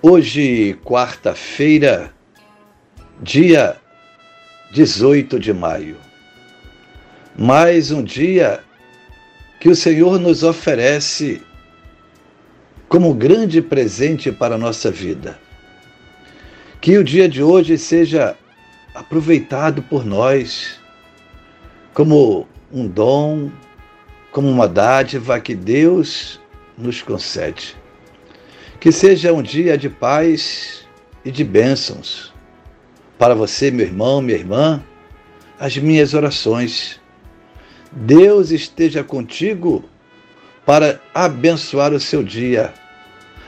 Hoje, quarta-feira, dia 18 de maio. Mais um dia que o Senhor nos oferece como grande presente para a nossa vida. Que o dia de hoje seja aproveitado por nós como um dom, como uma dádiva que Deus nos concede. Que seja um dia de paz e de bênçãos. Para você, meu irmão, minha irmã, as minhas orações. Deus esteja contigo para abençoar o seu dia,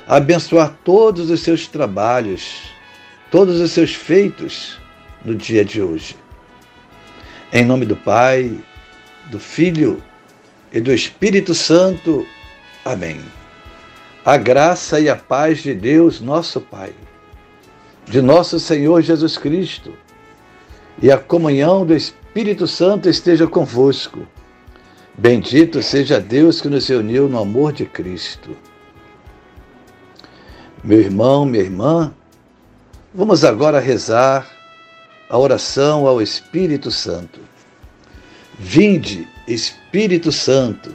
abençoar todos os seus trabalhos, todos os seus feitos no dia de hoje. Em nome do Pai, do Filho e do Espírito Santo. Amém a graça e a paz de Deus, nosso Pai, de nosso Senhor Jesus Cristo e a comunhão do Espírito Santo esteja convosco. Bendito seja Deus que nos reuniu no amor de Cristo. Meu irmão, minha irmã, vamos agora rezar a oração ao Espírito Santo. Vinde, Espírito Santo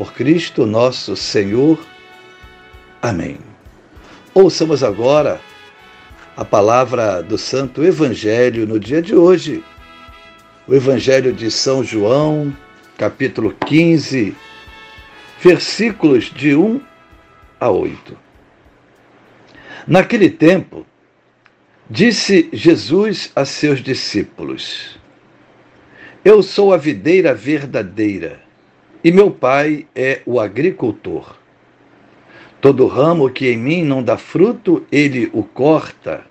por Cristo nosso Senhor. Amém. Ouçamos agora a palavra do Santo Evangelho no dia de hoje. O Evangelho de São João, capítulo 15, versículos de 1 a 8. Naquele tempo, disse Jesus a seus discípulos: Eu sou a videira verdadeira e meu pai é o agricultor. Todo ramo que em mim não dá fruto, ele o corta.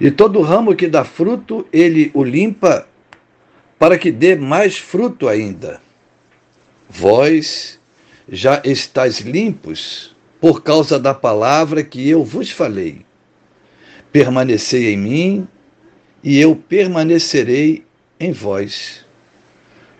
E todo ramo que dá fruto, ele o limpa, para que dê mais fruto ainda. Vós já estáis limpos por causa da palavra que eu vos falei. Permanecei em mim, e eu permanecerei em vós.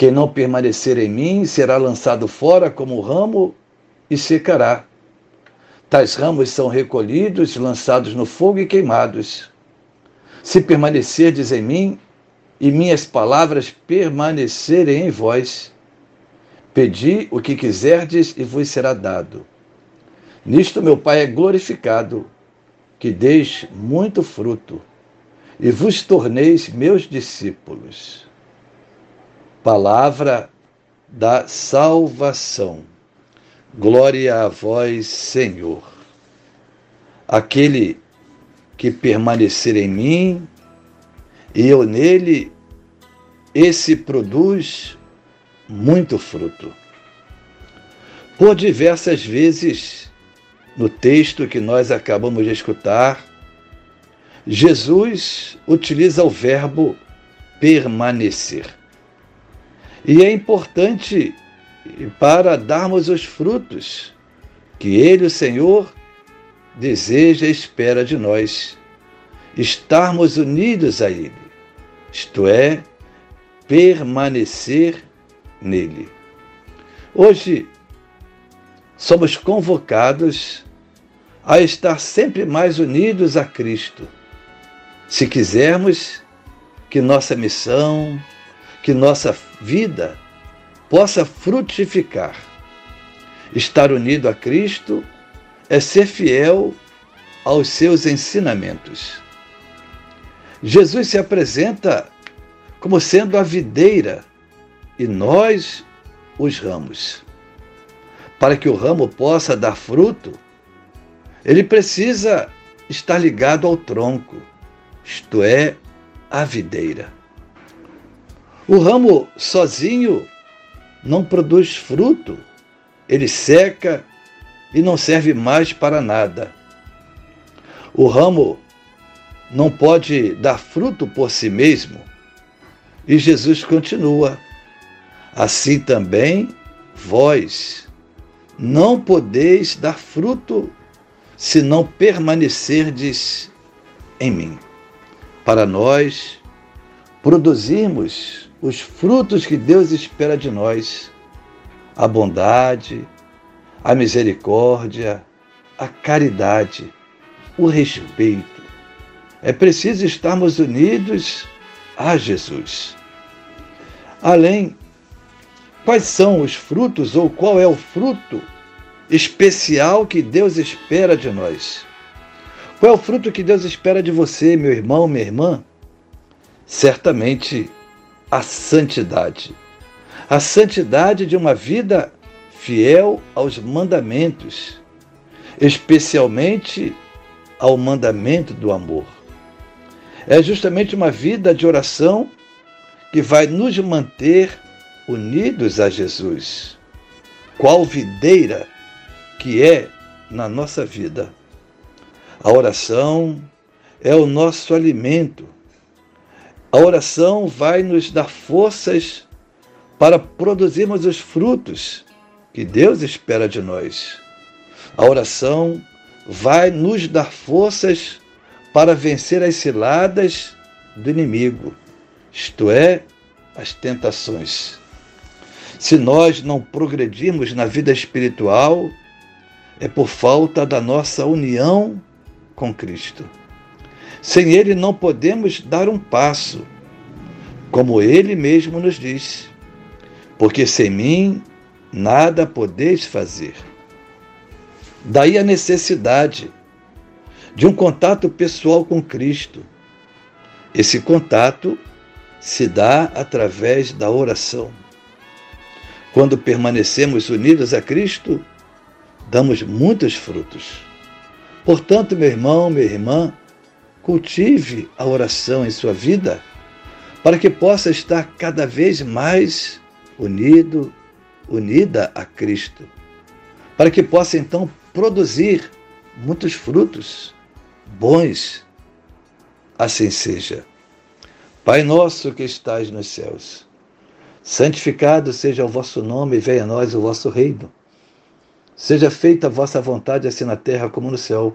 Quem não permanecer em mim será lançado fora como ramo e secará. Tais ramos são recolhidos, lançados no fogo e queimados. Se permanecerdes em mim e minhas palavras permanecerem em vós, pedi o que quiserdes e vos será dado. Nisto meu Pai é glorificado, que deis muito fruto e vos torneis meus discípulos palavra da salvação. Glória a vós, Senhor. Aquele que permanecer em mim e eu nele, esse produz muito fruto. Por diversas vezes, no texto que nós acabamos de escutar, Jesus utiliza o verbo permanecer. E é importante para darmos os frutos que Ele, o Senhor, deseja e espera de nós. estarmos unidos a Ele, isto é, permanecer nele. Hoje, somos convocados a estar sempre mais unidos a Cristo, se quisermos que nossa missão, que nossa vida possa frutificar. Estar unido a Cristo é ser fiel aos seus ensinamentos. Jesus se apresenta como sendo a videira e nós os ramos. Para que o ramo possa dar fruto, ele precisa estar ligado ao tronco, isto é, à videira. O ramo sozinho não produz fruto, ele seca e não serve mais para nada. O ramo não pode dar fruto por si mesmo. E Jesus continua: Assim também vós não podeis dar fruto se não permanecerdes em mim. Para nós produzirmos os frutos que Deus espera de nós, a bondade, a misericórdia, a caridade, o respeito. É preciso estarmos unidos a Jesus. Além, quais são os frutos ou qual é o fruto especial que Deus espera de nós? Qual é o fruto que Deus espera de você, meu irmão, minha irmã? Certamente a santidade. A santidade de uma vida fiel aos mandamentos, especialmente ao mandamento do amor. É justamente uma vida de oração que vai nos manter unidos a Jesus. Qual videira que é na nossa vida. A oração é o nosso alimento a oração vai nos dar forças para produzirmos os frutos que Deus espera de nós. A oração vai nos dar forças para vencer as ciladas do inimigo, isto é, as tentações. Se nós não progredirmos na vida espiritual, é por falta da nossa união com Cristo. Sem ele não podemos dar um passo, como ele mesmo nos diz, porque sem mim nada podeis fazer. Daí a necessidade de um contato pessoal com Cristo. Esse contato se dá através da oração. Quando permanecemos unidos a Cristo, damos muitos frutos. Portanto, meu irmão, minha irmã, Cultive a oração em sua vida para que possa estar cada vez mais unido, unida a Cristo, para que possa então produzir muitos frutos bons. Assim seja. Pai nosso que estais nos céus, santificado seja o vosso nome venha a nós o vosso reino. Seja feita a vossa vontade, assim na terra como no céu.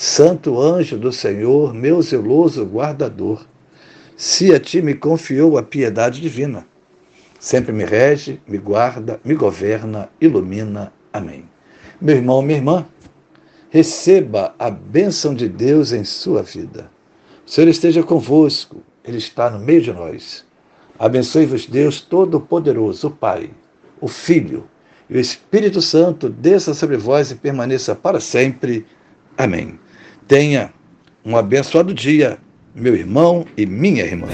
Santo anjo do Senhor, meu zeloso guardador, se a ti me confiou a piedade divina, sempre me rege, me guarda, me governa, ilumina. Amém. Meu irmão, minha irmã, receba a bênção de Deus em sua vida. O Senhor esteja convosco, Ele está no meio de nós. Abençoe-vos, Deus Todo-Poderoso, o Pai, o Filho e o Espírito Santo, desça sobre vós e permaneça para sempre. Amém. Tenha um abençoado dia, meu irmão e minha irmã.